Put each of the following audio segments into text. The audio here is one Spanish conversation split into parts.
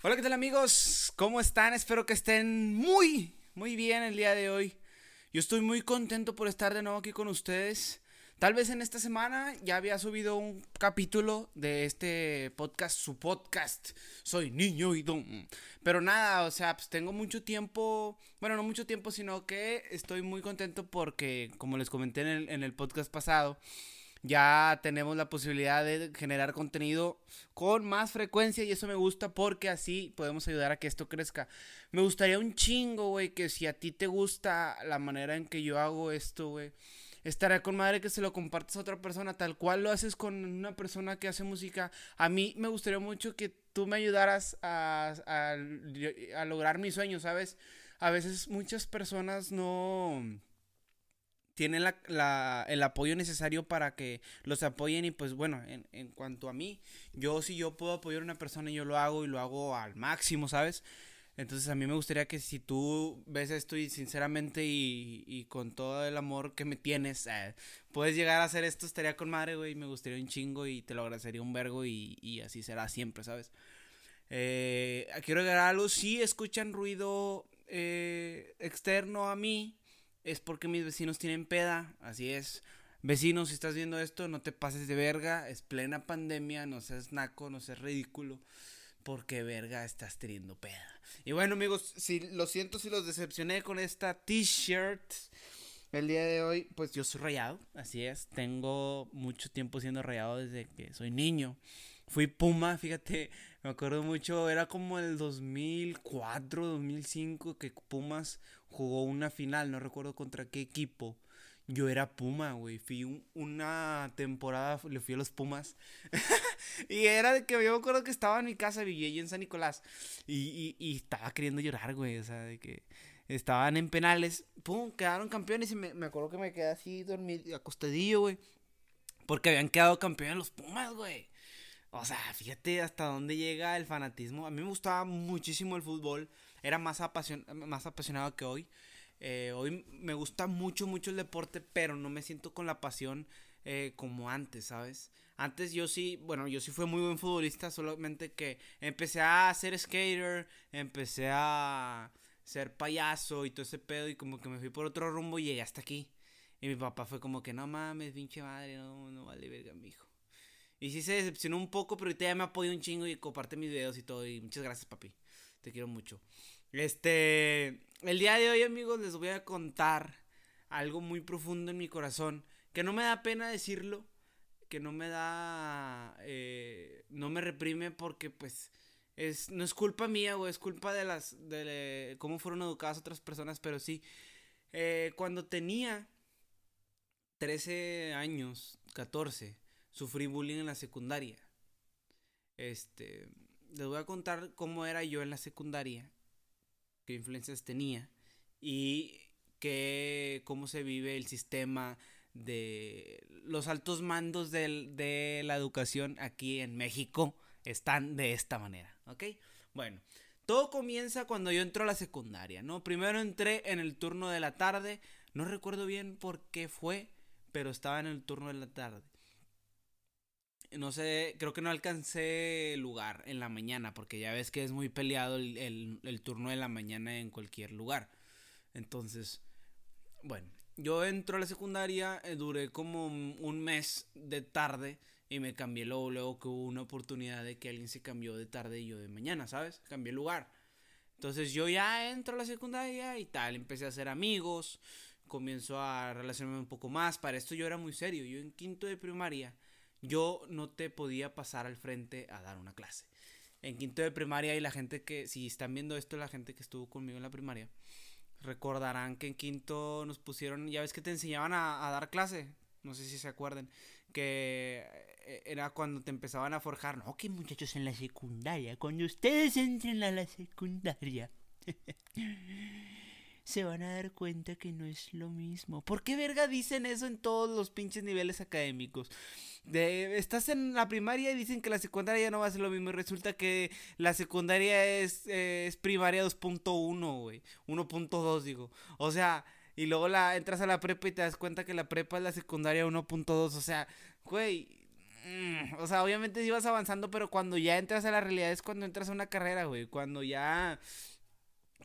Hola, ¿qué tal amigos? ¿Cómo están? Espero que estén muy, muy bien el día de hoy. Yo estoy muy contento por estar de nuevo aquí con ustedes. Tal vez en esta semana ya había subido un capítulo de este podcast, su podcast. Soy niño y don. Pero nada, o sea, pues tengo mucho tiempo. Bueno, no mucho tiempo, sino que estoy muy contento porque, como les comenté en el, en el podcast pasado, ya tenemos la posibilidad de generar contenido con más frecuencia y eso me gusta porque así podemos ayudar a que esto crezca. Me gustaría un chingo, güey, que si a ti te gusta la manera en que yo hago esto, güey, estaría con madre que se lo compartas a otra persona, tal cual lo haces con una persona que hace música. A mí me gustaría mucho que tú me ayudaras a, a, a lograr mis sueños, ¿sabes? A veces muchas personas no tienen la, el apoyo necesario para que los apoyen y pues bueno, en, en, cuanto a mí, yo si yo puedo apoyar a una persona yo lo hago y lo hago al máximo, ¿sabes? Entonces a mí me gustaría que si tú ves esto y sinceramente y, y con todo el amor que me tienes, eh, puedes llegar a hacer esto, estaría con madre, güey, me gustaría un chingo y te lo agradecería un vergo y, y así será siempre, ¿sabes? Eh, quiero agregar algo, si escuchan ruido eh, externo a mí, es porque mis vecinos tienen peda, así es. Vecinos, si estás viendo esto, no te pases de verga, es plena pandemia, no seas naco, no seas ridículo, porque verga estás teniendo peda. Y bueno amigos, si lo siento si los decepcioné con esta t-shirt. El día de hoy, pues yo soy rayado, así es. Tengo mucho tiempo siendo rayado desde que soy niño. Fui Puma, fíjate, me acuerdo mucho, era como el 2004, 2005 que Pumas jugó una final, no recuerdo contra qué equipo. Yo era Puma, güey. Fui un, una temporada, le fui a los Pumas. y era de que yo me acuerdo que estaba en mi casa, vivía en San Nicolás. Y, y, y estaba queriendo llorar, güey. O sea, de que estaban en penales. Pum, quedaron campeones. Y me, me acuerdo que me quedé así dormido, acostadillo, güey. Porque habían quedado campeones los Pumas, güey. O sea, fíjate hasta dónde llega el fanatismo. A mí me gustaba muchísimo el fútbol. Era más, apasion más apasionado que hoy. Eh, hoy me gusta mucho, mucho el deporte, pero no me siento con la pasión eh, como antes, ¿sabes? Antes yo sí, bueno, yo sí fui muy buen futbolista, solamente que empecé a ser skater, empecé a ser payaso y todo ese pedo y como que me fui por otro rumbo y llegué hasta aquí. Y mi papá fue como que no mames, pinche madre, no, no vale verga, mi hijo. Y sí se decepcionó un poco, pero ahorita ya me apoyó un chingo y comparte mis videos y todo. Y muchas gracias, papi. Te quiero mucho. Este. El día de hoy, amigos, les voy a contar algo muy profundo en mi corazón. Que no me da pena decirlo. Que no me da. Eh, no me reprime porque, pues. Es, no es culpa mía, o es culpa de las. de cómo fueron educadas otras personas, pero sí. Eh, cuando tenía 13 años, 14 sufrí bullying en la secundaria. Este, les voy a contar cómo era yo en la secundaria, qué influencias tenía y qué, cómo se vive el sistema de los altos mandos de, de la educación aquí en México están de esta manera, ¿ok? Bueno, todo comienza cuando yo entro a la secundaria, ¿no? Primero entré en el turno de la tarde, no recuerdo bien por qué fue, pero estaba en el turno de la tarde no sé, creo que no alcancé lugar en la mañana, porque ya ves que es muy peleado el, el, turno de la mañana en cualquier lugar. Entonces, bueno, yo entro a la secundaria, eh, duré como un mes de tarde y me cambié luego, luego que hubo una oportunidad de que alguien se cambió de tarde y yo de mañana, ¿sabes? Cambié lugar. Entonces yo ya entro a la secundaria y tal, empecé a hacer amigos, comienzo a relacionarme un poco más. Para esto yo era muy serio, yo en quinto de primaria yo no te podía pasar al frente a dar una clase. En quinto de primaria y la gente que, si están viendo esto, la gente que estuvo conmigo en la primaria, recordarán que en quinto nos pusieron, ya ves que te enseñaban a, a dar clase, no sé si se acuerdan, que eh, era cuando te empezaban a forjar, no, que muchachos en la secundaria, cuando ustedes entren a la secundaria. se van a dar cuenta que no es lo mismo. ¿Por qué verga dicen eso en todos los pinches niveles académicos? De, estás en la primaria y dicen que la secundaria no va a ser lo mismo. Y resulta que la secundaria es, eh, es primaria 2.1, güey. 1.2, digo. O sea, y luego la entras a la prepa y te das cuenta que la prepa es la secundaria 1.2. O sea, güey, mm, o sea, obviamente ibas avanzando, pero cuando ya entras a la realidad es cuando entras a una carrera, güey. Cuando ya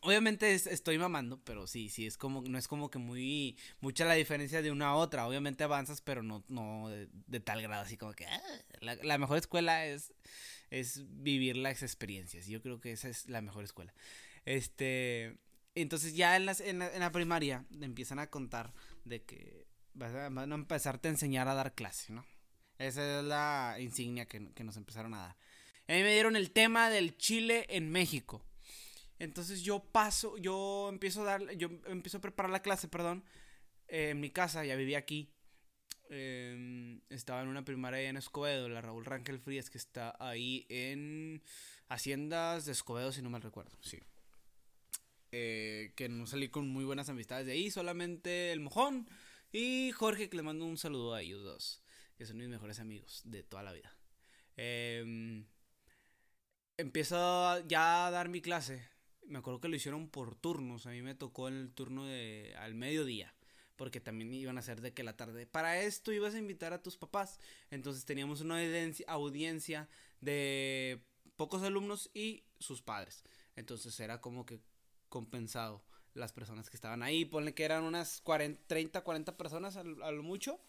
Obviamente estoy mamando, pero sí, sí, es como, no es como que muy, mucha la diferencia de una a otra. Obviamente avanzas, pero no, no de, tal grado, así como que ah, la, mejor escuela es, es vivir las experiencias. Yo creo que esa es la mejor escuela. Este, entonces ya en, en, la, primaria empiezan a contar de que van a, empezarte a enseñar a dar clase, ¿no? Esa es la insignia que, que nos empezaron a dar. A mí me dieron el tema del Chile en México. Entonces yo paso, yo empiezo a dar, yo empiezo a preparar la clase, perdón, eh, en mi casa, ya vivía aquí. Em, estaba en una primaria en Escobedo, la Raúl Rangel Frías, que está ahí en Haciendas de Escobedo, si no mal recuerdo, sí. Eh, que no salí con muy buenas amistades de ahí, solamente el mojón y Jorge, que le mando un saludo a ellos dos, que son mis mejores amigos de toda la vida. Eh, empiezo ya a dar mi clase me acuerdo que lo hicieron por turnos. A mí me tocó el turno de al mediodía. Porque también iban a ser de que la tarde. Para esto ibas a invitar a tus papás. Entonces teníamos una audiencia de pocos alumnos y sus padres. Entonces era como que compensado las personas que estaban ahí. Ponle que eran unas 40, 30, 40 personas a, lo mucho.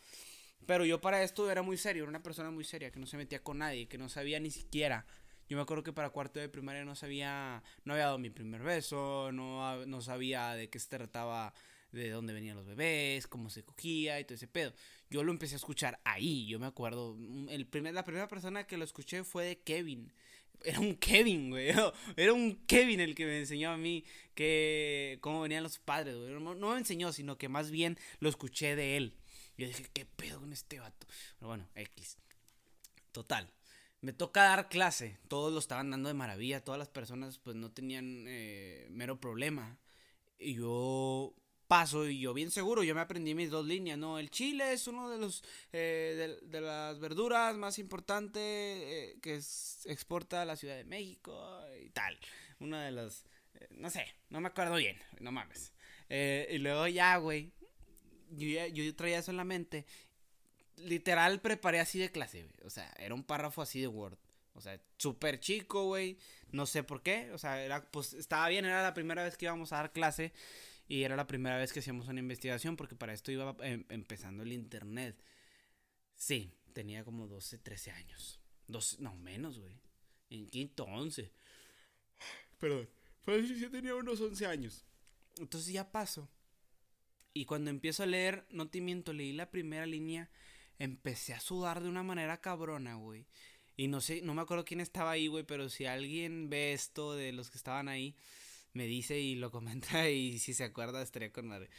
Pero yo para esto era muy serio, era una persona muy seria, que no se metía con nadie, que no sabía ni siquiera yo me acuerdo que para cuarto de primaria no sabía, no había dado mi primer beso, no, no sabía de qué se trataba, de dónde venían los bebés, cómo se cogía y todo ese pedo. Yo lo empecé a escuchar ahí, yo me acuerdo. Mm, el primer, la primera persona que lo escuché fue de Kevin. Era un Kevin, güey. Era un Kevin el que me enseñó a mí que cómo venían los padres, güey. No, me enseñó, sino que más bien lo escuché de él. Yo dije, ¿qué pedo con este vato? Pero bueno, X. Total me toca dar clase, todos lo estaban dando de maravilla, todas las personas pues no tenían eh, mero problema. Y yo paso y yo bien seguro, yo me aprendí mis dos líneas, ¿no? El chile es uno de los eh, de, las verduras más importantes eh, que exporta a la Ciudad de México y tal. Una de las, no sé, no me acuerdo bien, no mames. y luego ya, güey, yo, yo traía eso en la mente literal preparé así de clase, güey. O sea, era un párrafo así de Word. O sea, súper chico, güey. No sé por qué. O sea, era, pues estaba bien, era la primera vez que íbamos a dar clase. Y era la primera vez que hacíamos una investigación porque para esto iba em, empezando el internet. Sí, tenía como 12, 13 años. 12, no, menos, güey. En quinto, 11. Perdón. Pues sí, tenía unos 11 años. Entonces ya paso. Y cuando empiezo a leer, no te miento, leí la primera línea empecé a sudar de una manera cabrona, güey. Y no sé, no me acuerdo quién estaba ahí, güey, pero si alguien ve esto de los que estaban ahí, me dice y lo comenta y si se acuerda estaría con madre.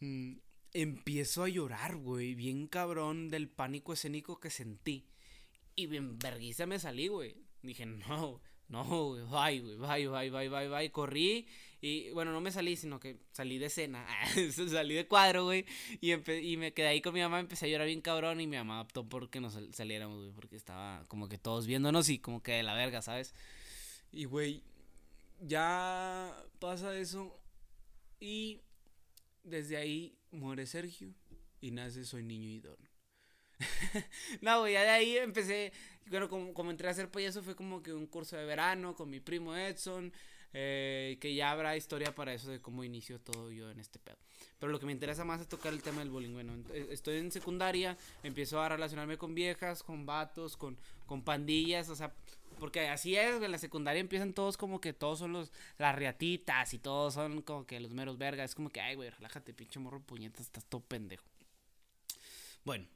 Mm, empiezo a llorar, güey, bien cabrón del pánico escénico que sentí. Y bien verguiza me salí, güey. Dije, no, no, güey, bye, güey, bye, bye, bye, bye, bye. Corrí y bueno, no me salí, sino que salí de escena. salí de cuadro, güey. Y, y me quedé ahí con mi mamá, empecé a llorar bien cabrón. Y mi mamá optó porque nos saliéramos, güey. Porque estaba como que todos viéndonos y como que de la verga, ¿sabes? Y, güey, ya pasa eso. Y desde ahí muere Sergio. Y nace Soy Niño y Don. no, güey, ya de ahí empecé. Bueno, como, como entré a hacer payaso, fue como que un curso de verano con mi primo Edson. Eh, que ya habrá historia para eso de cómo inició todo yo en este pedo. Pero lo que me interesa más es tocar el tema del bullying. Bueno, eh, estoy en secundaria, empiezo a relacionarme con viejas, con vatos, con, con pandillas, o sea, porque así es, en la secundaria empiezan todos como que todos son los, las riatitas y todos son como que los meros vergas. Es como que, ay, güey, relájate, pinche morro puñetas, estás todo pendejo. Bueno,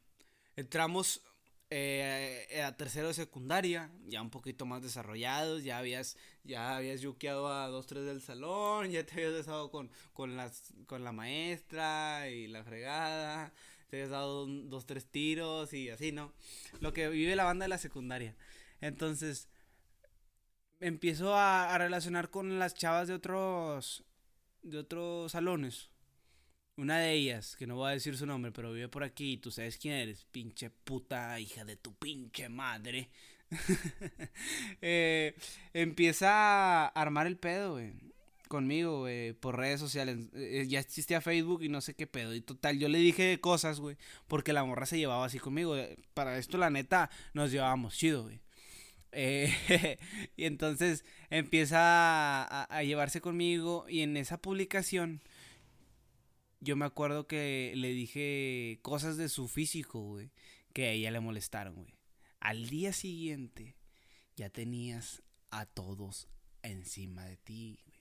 entramos eh, tercero de secundaria, ya un poquito más desarrollados, ya habías, ya habías yuqueado a dos, tres del salón, ya te habías besado con, con, las, con la maestra y la fregada, te habías dado dos, tres tiros y así, ¿no? Lo que vive la banda de la secundaria. Entonces, empiezo a, a relacionar con las chavas de otros, de otros salones una de ellas, que no voy a decir su nombre, pero vive por aquí, tú sabes quién eres, pinche puta hija de tu pinche madre. eh, empieza a armar el pedo, güey. conmigo, güey, por redes sociales. Eh, ya existía Facebook y no sé qué pedo. Y total, yo le dije cosas, güey, porque la morra se llevaba así conmigo. Para esto, la neta, nos llevábamos chido, güey. Eh, y entonces empieza a, llevarse conmigo y en esa publicación yo me acuerdo que le dije cosas de su físico, güey, que a ella le molestaron, güey. Al día siguiente ya tenías a todos encima de ti, güey.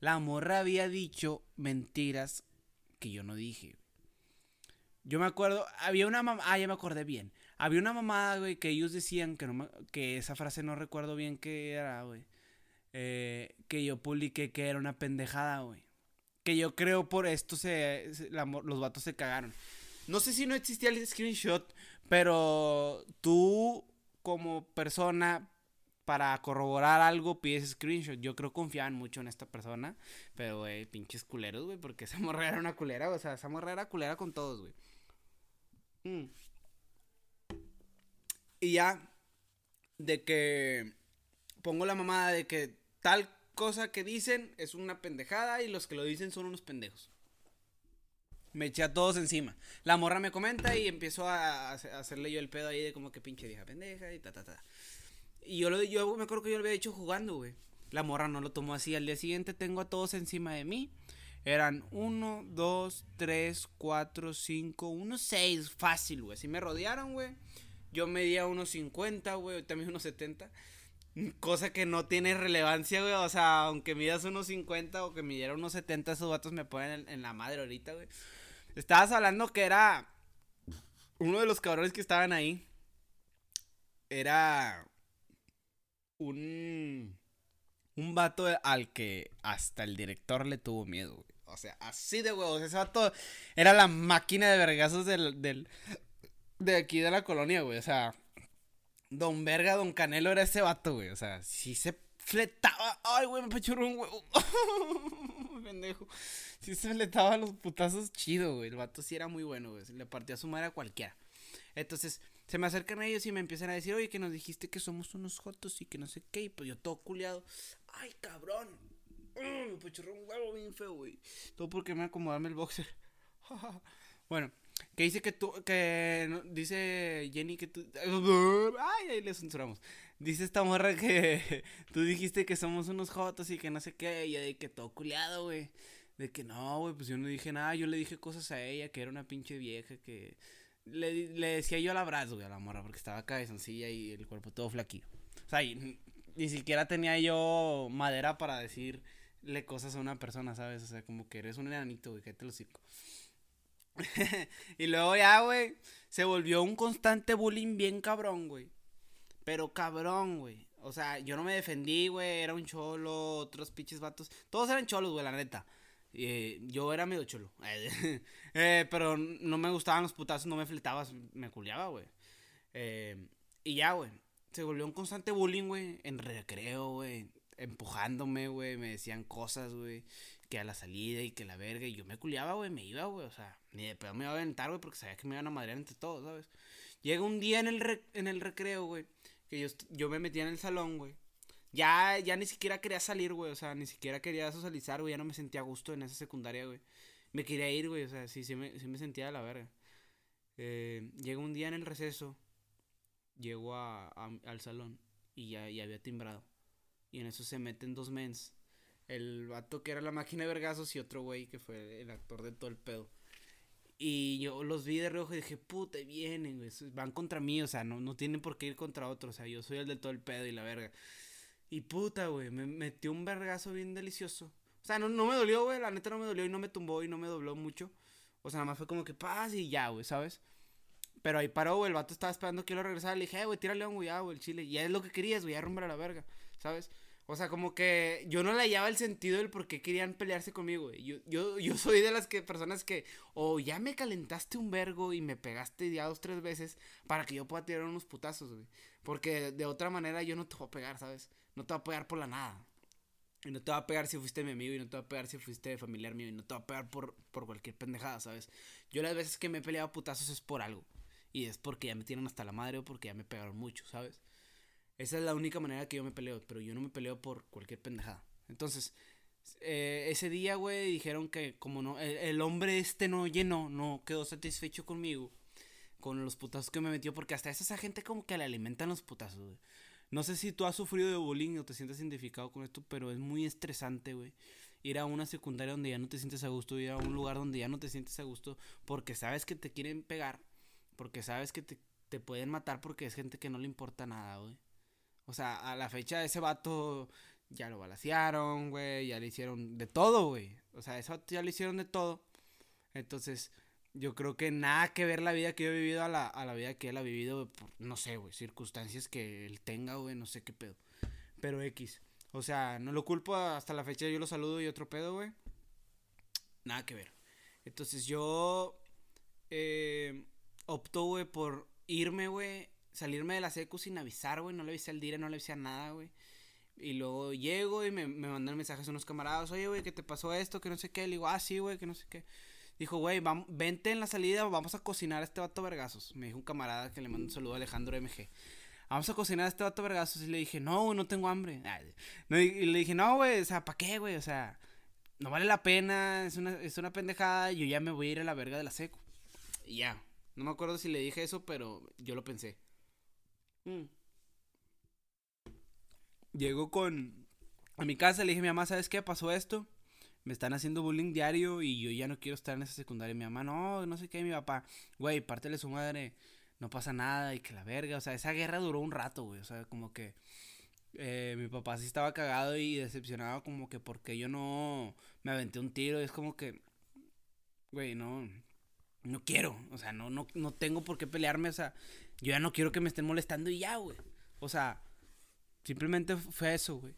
La morra había dicho mentiras que yo no dije. Yo me acuerdo, había una mamá, ah, ya me acordé bien. Había una mamá, güey, que ellos decían que, no que esa frase no recuerdo bien qué era, güey. Eh, que yo publiqué que era una pendejada, güey. Que yo creo por esto se, los vatos se cagaron. No sé si no existía el screenshot, pero tú como persona para corroborar algo pides screenshot. Yo creo que confiaban mucho en esta persona, pero güey, pinches culeros, güey, porque esa morra era una culera, o sea, esa morra era culera con todos, güey. Mm. Y ya, de que pongo la mamada de que tal cosa que dicen es una pendejada y los que lo dicen son unos pendejos. Me eché a todos encima. La morra me comenta y empiezo a, hacerle yo el pedo ahí de como que pinche vieja pendeja y ta ta ta. Y yo, lo, yo me acuerdo que yo lo había hecho jugando, güey. La morra no lo tomó así. Al día siguiente tengo a todos encima de mí. Eran 1, 2, 3, 4, 5, 1, 6. Fácil, güey. Si me rodearon, güey. Yo medía unos 50, güey. También unos 70. Cosa que no tiene relevancia, güey. O sea, aunque midas unos 50 o que midiera unos 70, esos vatos me ponen en, la madre ahorita, güey. Estabas hablando que era. Uno de los cabrones que estaban ahí. Era. Un. Un vato al que hasta el director le tuvo miedo, güey. O sea, así de huevos. Ese vato era la máquina de vergazos del, del. De aquí de la colonia, güey. O sea Don Verga, Don Canelo era ese vato, güey. O sea, si se fletaba. Ay, güey, me pachurró un huevo. Pendejo. Si se fletaba los putazos chido, güey. El vato sí era muy bueno, güey. Le partía su madre a cualquiera. Entonces, se me acercan a ellos y me empiezan a decir, oye, que nos dijiste que somos unos jotos y que no sé qué. Y pues yo todo culiado. Ay, cabrón. me pachurró un huevo bien feo, güey. Todo porque me acomodarme el boxer. bueno, que dice que tú, que dice Jenny que tú, ay, ahí le censuramos. Dice esta morra que tú dijiste que somos unos jotos y que no sé qué, y de que todo culiado, güey. De que no, güey, pues yo no dije nada, yo le dije cosas a ella, que era una pinche vieja, que le, le decía yo al abrazo, güey, a la morra, porque estaba cabezoncilla y el cuerpo todo flaquillo. O sea, ni siquiera tenía yo madera para decirle cosas a una persona, ¿sabes? O sea, como que eres un enanito, güey, que te lo circo. y luego ya, güey, se volvió un constante bullying bien cabrón, güey. Pero cabrón, güey. O sea, yo no me defendí, güey. Era un cholo, otros pinches vatos. Todos eran cholos, güey, la neta. Eh, yo era medio cholo. eh, pero no me gustaban los putazos, no me fletabas, me culiaba, güey. Eh, y ya, güey. Se volvió un constante bullying, güey. En recreo, güey. Empujándome, güey. Me decían cosas, güey que a la salida y que la verga. Y yo me culiaba, güey, me iba, güey. O sea, ni de pedo me iba a aventar, güey, porque sabía que me iban a madrear entre todos, ¿sabes? Llega un día en el, en el recreo, güey, que yo, yo me metía en el salón, güey. Ya, ya ni siquiera quería salir, güey. O sea, ni siquiera quería socializar, güey. Ya no me sentía a gusto en esa secundaria, güey. Me quería ir, güey. O sea, sí, sí me, sí me sentía de la verga. Eh, llega un día en el receso. Llego a, al salón y ya, ya había timbrado. Y en eso se meten dos mens el vato que era la máquina de vergazos y otro güey que fue el actor de todo el pedo. Y yo los vi de reojo y dije, puta, vienen, güey. Van contra mí, o sea, no, no tienen por qué ir contra otro. O sea, yo soy el de todo el pedo y la verga. Y puta, güey, me metió un vergazo bien delicioso. O sea, no, no me dolió, güey, la neta no me dolió y no me tumbó y no me dobló mucho. O sea, nada más fue como que paz y ya, güey, ¿sabes? Pero ahí paró, güey, el vato estaba esperando que yo lo regresara. Le dije, eh, güey, tírale un güey, güey, el chile. Y ya es lo que querías, güey, ya romper a la verga, ¿sabes? O sea, como que yo no le hallaba el sentido del por qué querían pelearse conmigo, güey. Yo, yo, yo soy de las que, personas que o ya me calentaste un vergo y me pegaste ya dos, tres veces para que yo pueda tirar unos putazos, güey. Porque de otra manera yo no te voy a pegar, ¿sabes? No te voy a pegar por la nada. Y no te voy a pegar si fuiste mi amigo y no te voy a pegar si fuiste familiar mío y no te voy a pegar por, por cualquier pendejada, ¿sabes? Yo las veces que me he peleado putazos es por algo. Y es porque ya me tienen hasta la madre o porque ya me pegaron mucho, Esa es la única manera que yo me peleo, pero yo no me peleo por cualquier pendejada. Entonces, eh, ese día, güey, dijeron que como no, el, hombre este no llenó, no quedó satisfecho conmigo. Con los putazos que me metió, porque hasta esa gente como que le alimentan los putazos, güey. No sé si tú has sufrido de bullying o te sientes identificado con esto, pero es muy estresante, güey. Ir a una secundaria donde ya no te sientes a gusto, ir a un lugar donde ya no te sientes a gusto, porque sabes que te quieren pegar, porque sabes que te, te pueden matar porque es gente que no le importa nada, güey. O sea, a la fecha de ese vato ya lo balacearon, güey, ya le hicieron de todo, güey. O sea, eso ya le hicieron de todo. Entonces, yo creo que nada que ver la vida que yo he vivido a la, a la vida que él ha vivido, no sé, güey, circunstancias que él tenga, güey, no sé qué pedo. Pero X. O sea, no lo culpo hasta la fecha, yo lo saludo y otro pedo, güey. Nada que ver. Entonces yo eh, optó, güey, por irme, güey, salirme de la secu sin avisar, güey. No le avisé al dire, no le avisé a nada, güey. Y luego llego y me, me mandan mensajes a unos camaradas, oye, güey, ¿qué te pasó esto? Que no sé qué. Le digo, ah, sí, güey, que no sé qué. Dijo, güey, vente en la salida, vamos a cocinar a este vato vergazos. Me dijo un camarada que le mando un saludo a Alejandro MG. Vamos a cocinar a este vato vergazos. Y le dije, no, no tengo hambre. y le dije, no, güey, o sea, ¿para qué, güey? O sea, no vale la pena, es una, es una pendejada. Yo ya me voy a ir a la verga de la seco. Y ya. No me acuerdo si le dije eso, pero yo lo pensé. Mm. Llegó con... A mi casa, le dije a mi mamá, ¿sabes qué? Pasó esto. Me están haciendo bullying diario y yo ya no quiero estar en esa secundaria. Mi mamá, no, no sé qué. Mi papá, güey, pártele su madre. No pasa nada y que la verga. O sea, esa guerra duró un rato, güey. O sea, como que... Eh, mi papá sí estaba cagado y decepcionado como que porque yo no me aventé un tiro. Es como que, güey, no, no quiero. O sea, no, no, no tengo por qué pelearme. O sea, yo ya no quiero que me estén molestando y ya, güey. O sea, Simplemente fue eso, güey.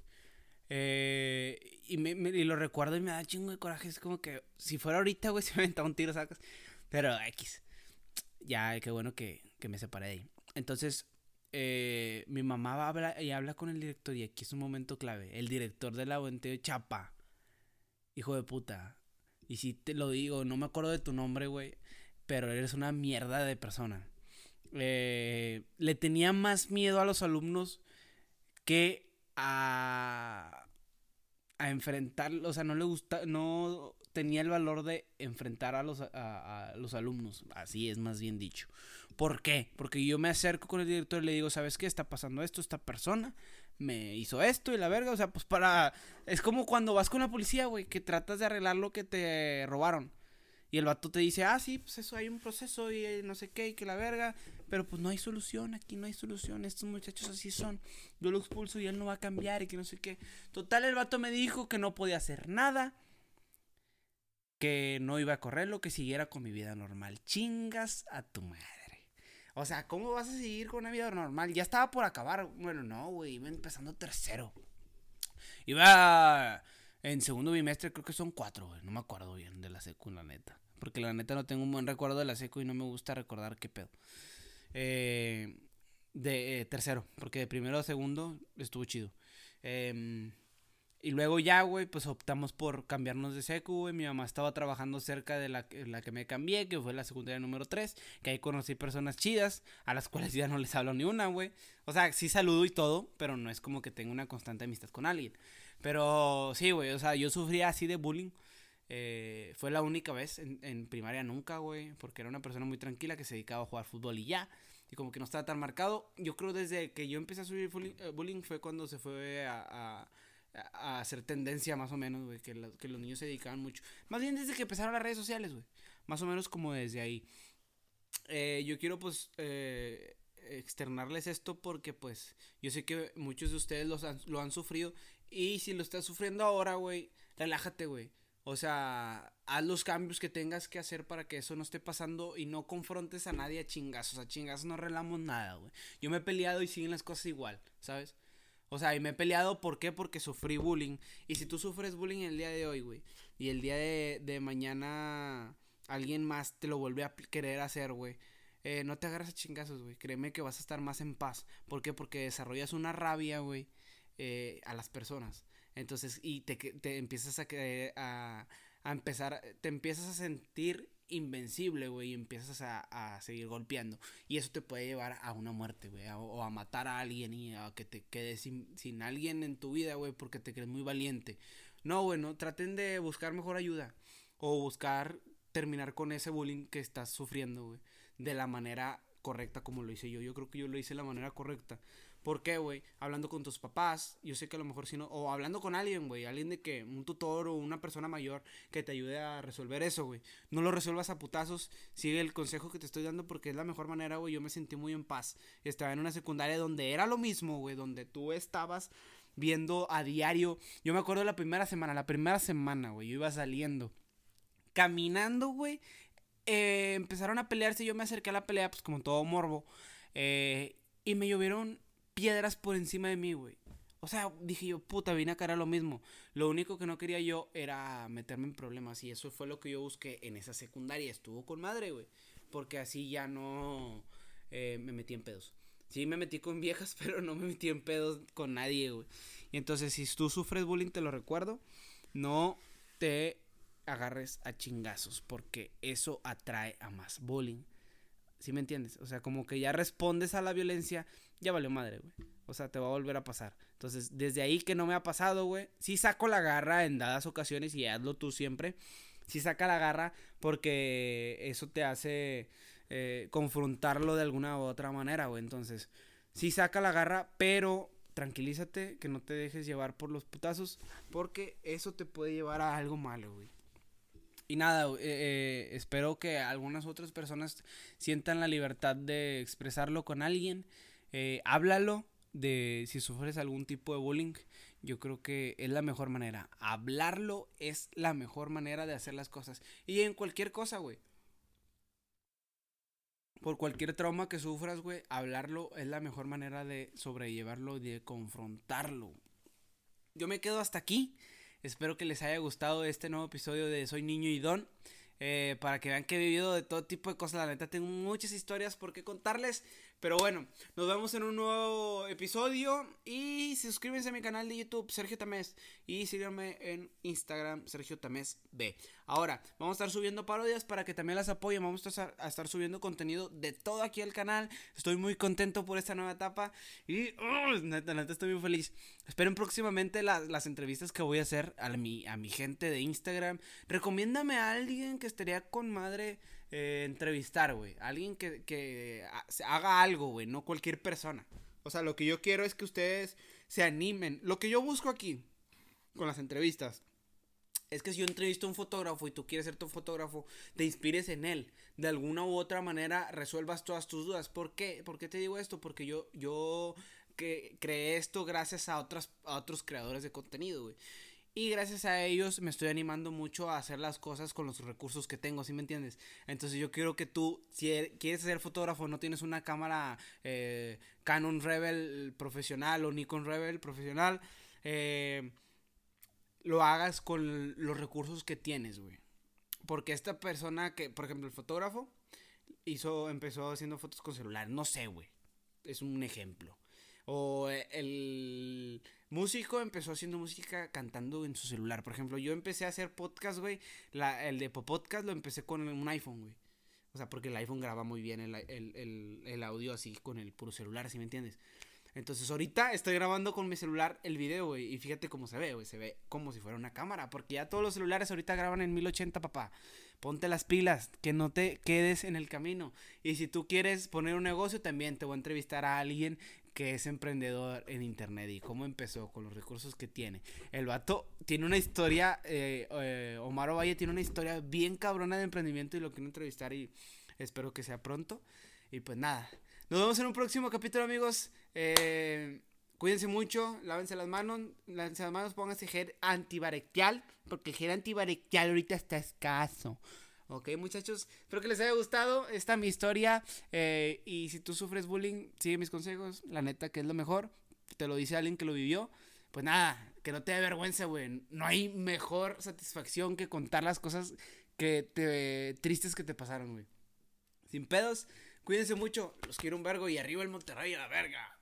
Eh, y, me, y lo recuerdo y me da chingo de coraje. Es como que si fuera ahorita, güey, se me aventaba un tiro, sacas. Pero X. Ya, qué bueno que, que me separé de ahí. Entonces, eh, mi mamá va y habla con el director. Y aquí es un momento clave. El director de la de Chapa. Hijo de puta. Y si te lo digo, no me acuerdo de tu nombre, güey. Pero eres una mierda de persona. Eh, le tenía más miedo a los alumnos que a, a enfrentar, o sea, no le gusta, no tenía el valor de enfrentar a los, a, los alumnos, así es más bien dicho. ¿Por qué? Porque yo me acerco con el director y le digo, ¿sabes qué? Está pasando esto, esta persona me hizo esto y la verga, o sea, pues para... Es como cuando vas con la policía, güey, que tratas de arreglar lo que te robaron. Y el vato te dice, ah, sí, pues eso hay un proceso y eh, no sé qué, y que la verga. Pero pues no hay solución, aquí no hay solución. Estos muchachos así son. Yo lo expulso y él no va a cambiar y que no sé qué. Total, el vato me dijo que no podía hacer nada. Que no iba a correrlo, que siguiera con mi vida normal. Chingas a tu madre. O sea, ¿cómo vas a seguir con una vida normal? Ya estaba por acabar. Bueno, no, güey, iba empezando tercero. Iba en segundo bimestre, creo que son cuatro, güey. No me acuerdo bien de la secu, la neta. Porque la neta no tengo un buen recuerdo de la seco y no me gusta recordar qué pedo. Eh, de eh, tercero, porque de primero a segundo estuvo chido. Em, y luego ya, güey, pues optamos por cambiarnos de secu, güey. Mi mamá estaba trabajando cerca de la, la, que me cambié, que fue la secundaria número 3, que ahí conocí personas chidas, a las cuales ya no les hablo ni una, güey. O sea, sí saludo y todo, pero no es como que tenga una constante amistad con alguien. Pero sí, güey, o sea, yo sufría así de bullying. Eh, fue la única vez en, primaria nunca, güey, porque era una persona muy tranquila que se dedicaba a jugar fútbol y ya. Y como que no estaba tan marcado. Yo creo desde que yo empecé a subir bullying, eh, fue cuando se fue a, a, hacer tendencia más o menos, güey, que, que los niños se dedicaban mucho. Más bien desde que empezaron las redes sociales, güey. Más o menos como desde ahí. Eh, yo quiero pues externarles esto porque pues yo sé que muchos de ustedes los lo han sufrido y si lo estás sufriendo ahora, güey, relájate, güey. O sea, haz los cambios que tengas que hacer para que eso no esté pasando y no confrontes a nadie a chingazos. A chingazos no relamos nada, güey. Yo me he peleado y siguen las cosas igual, ¿sabes? O sea, y me he peleado, ¿por qué? Porque sufrí bullying. Y si tú sufres bullying el día de hoy, güey, y el día de, de mañana alguien más te lo vuelve a querer hacer, güey. Eh, no te agarras a chingazos, güey. Créeme que vas a estar más en paz. ¿Por qué? Porque desarrollas una rabia, güey, eh, a las personas. Entonces, y te, te empiezas a, a, a, empezar, te empiezas a sentir invencible, güey, y empiezas a, a, seguir golpeando. Y eso te puede llevar a una muerte, güey, o a matar a alguien y a que te quedes sin, sin alguien en tu vida, güey, porque te crees muy valiente. No, bueno, traten de buscar mejor ayuda. O buscar terminar con ese bullying que estás sufriendo, güey. De la manera correcta como lo hice yo. Yo creo que yo lo hice de la manera correcta. ¿Por qué, güey? Hablando con tus papás, yo sé que a lo mejor si no, o hablando con alguien, güey, alguien de que, un tutor o una persona mayor que te ayude a resolver eso, güey. No lo resuelvas a putazos, sigue el consejo que te estoy dando porque es la mejor manera, güey. Yo me sentí muy en paz. Estaba en una secundaria donde era lo mismo, güey, donde tú estabas viendo a diario. Yo me acuerdo de la primera semana, la primera semana, güey, yo iba saliendo. Caminando, güey. Eh, empezaron a pelearse, yo me acerqué a la pelea, pues como todo morbo. Eh, y me llovieron piedras por encima de mí, güey. O sea, dije yo, puta, vine a cara lo mismo. Lo único que no quería yo era meterme en problemas. Y eso fue lo que yo busqué en esa secundaria. Estuvo con madre, güey. Porque así ya no eh, me metí en pedos. Sí, me metí con viejas, pero no me metí en pedos con nadie, güey. Y entonces, si tú sufres bullying, te lo recuerdo. No te agarres a chingazos. Porque eso atrae a más bullying. ¿Sí me entiendes? O sea, como que ya respondes a la violencia, ya valió madre, güey. O sea, te va a volver a pasar. Entonces, desde ahí que no me ha pasado, güey. Sí saco la garra en dadas ocasiones y hazlo tú siempre. Sí saca la garra porque eso te hace eh, confrontarlo de alguna u otra manera, güey. Entonces, sí saca la garra, pero tranquilízate, que no te dejes llevar por los putazos, porque eso te puede llevar a algo malo, güey. Y nada, eh, eh, espero que algunas otras personas sientan la libertad de expresarlo con alguien. Eh, háblalo de si sufres algún tipo de bullying. Yo creo que es la mejor manera. Hablarlo es la mejor manera de hacer las cosas. Y en cualquier cosa, güey. Por cualquier trauma que sufras, güey, hablarlo es la mejor manera de sobrellevarlo y de confrontarlo. Yo me quedo hasta aquí. Espero que les haya gustado este nuevo episodio de Soy Niño y Don. Eh, para que vean que he vivido de todo tipo de cosas. La neta, tengo muchas historias por qué contarles. Pero bueno, nos vemos en un nuevo episodio. Y suscríbanse a mi canal de YouTube, Sergio Tamés. Y síganme en Instagram, Sergio Tamés B. Ahora, vamos a estar subiendo parodias para que también las apoyen. Vamos a estar, subiendo contenido de todo aquí al canal. Estoy muy contento por esta nueva etapa. Y, neta, neta, estoy muy feliz. Esperen próximamente las entrevistas que voy a hacer a mi, a mi gente de Instagram. Recomiéndame a alguien que estaría con madre eh, entrevistar, güey. Alguien que, que haga algo, güey, no cualquier persona. O sea, lo que yo quiero es que ustedes se animen. Lo que yo busco aquí, con las entrevistas, es que si yo entrevisto a un fotógrafo y tú quieres ser tu fotógrafo, te inspires en él. De alguna u otra manera resuelvas todas tus dudas. ¿Por qué? ¿Por qué te digo esto? Porque yo, yo que creé esto gracias a, otras, a otros creadores de contenido, güey. Y gracias a ellos me estoy animando mucho a hacer las cosas con los recursos que tengo, ¿sí me entiendes? Entonces yo quiero que tú, si er, quieres ser fotógrafo, no tienes una cámara eh, Canon Rebel profesional o Nikon Rebel profesional, eh, lo hagas con los recursos que tienes, güey. Porque esta persona que, por ejemplo, el fotógrafo, hizo, empezó haciendo fotos con celular, no sé, güey. Es un ejemplo. O el músico empezó haciendo música cantando en su celular. Por ejemplo, yo empecé a hacer podcast, güey. el de podcast lo empecé con un iPhone, güey. O sea, porque el iPhone graba muy bien el, audio así con el puro celular, ¿sí me entiendes? Entonces ahorita estoy grabando con mi celular el video, güey. Y fíjate cómo se ve, güey. Se ve como si fuera una cámara. Porque ya todos los celulares ahorita graban en 1080, papá. Ponte las pilas, que no te quedes en el camino. Y si tú quieres poner un negocio, también te voy a entrevistar a alguien que es emprendedor en internet y cómo empezó con los recursos que tiene. El vato tiene una historia, eh, eh, Omar Ovalle tiene una historia bien cabrona de emprendimiento y lo quiero entrevistar y espero que sea pronto. Y pues nada, nos vemos en un próximo capítulo amigos. Eh, cuídense mucho, lávense las manos, lávense las manos, pónganse gel antibacterial, porque el gel antibacterial ahorita está escaso. Ok, muchachos, espero que les haya gustado esta mi historia. Eh, y si tú sufres bullying, sigue mis consejos. La neta, que es lo mejor. Te lo dice alguien que lo vivió. Pues nada, que no te dé vergüenza, güey. No hay mejor satisfacción que contar las cosas que te tristes que te pasaron, güey. Sin pedos, cuídense mucho. Los quiero un vergo y arriba el Monterrey a la verga.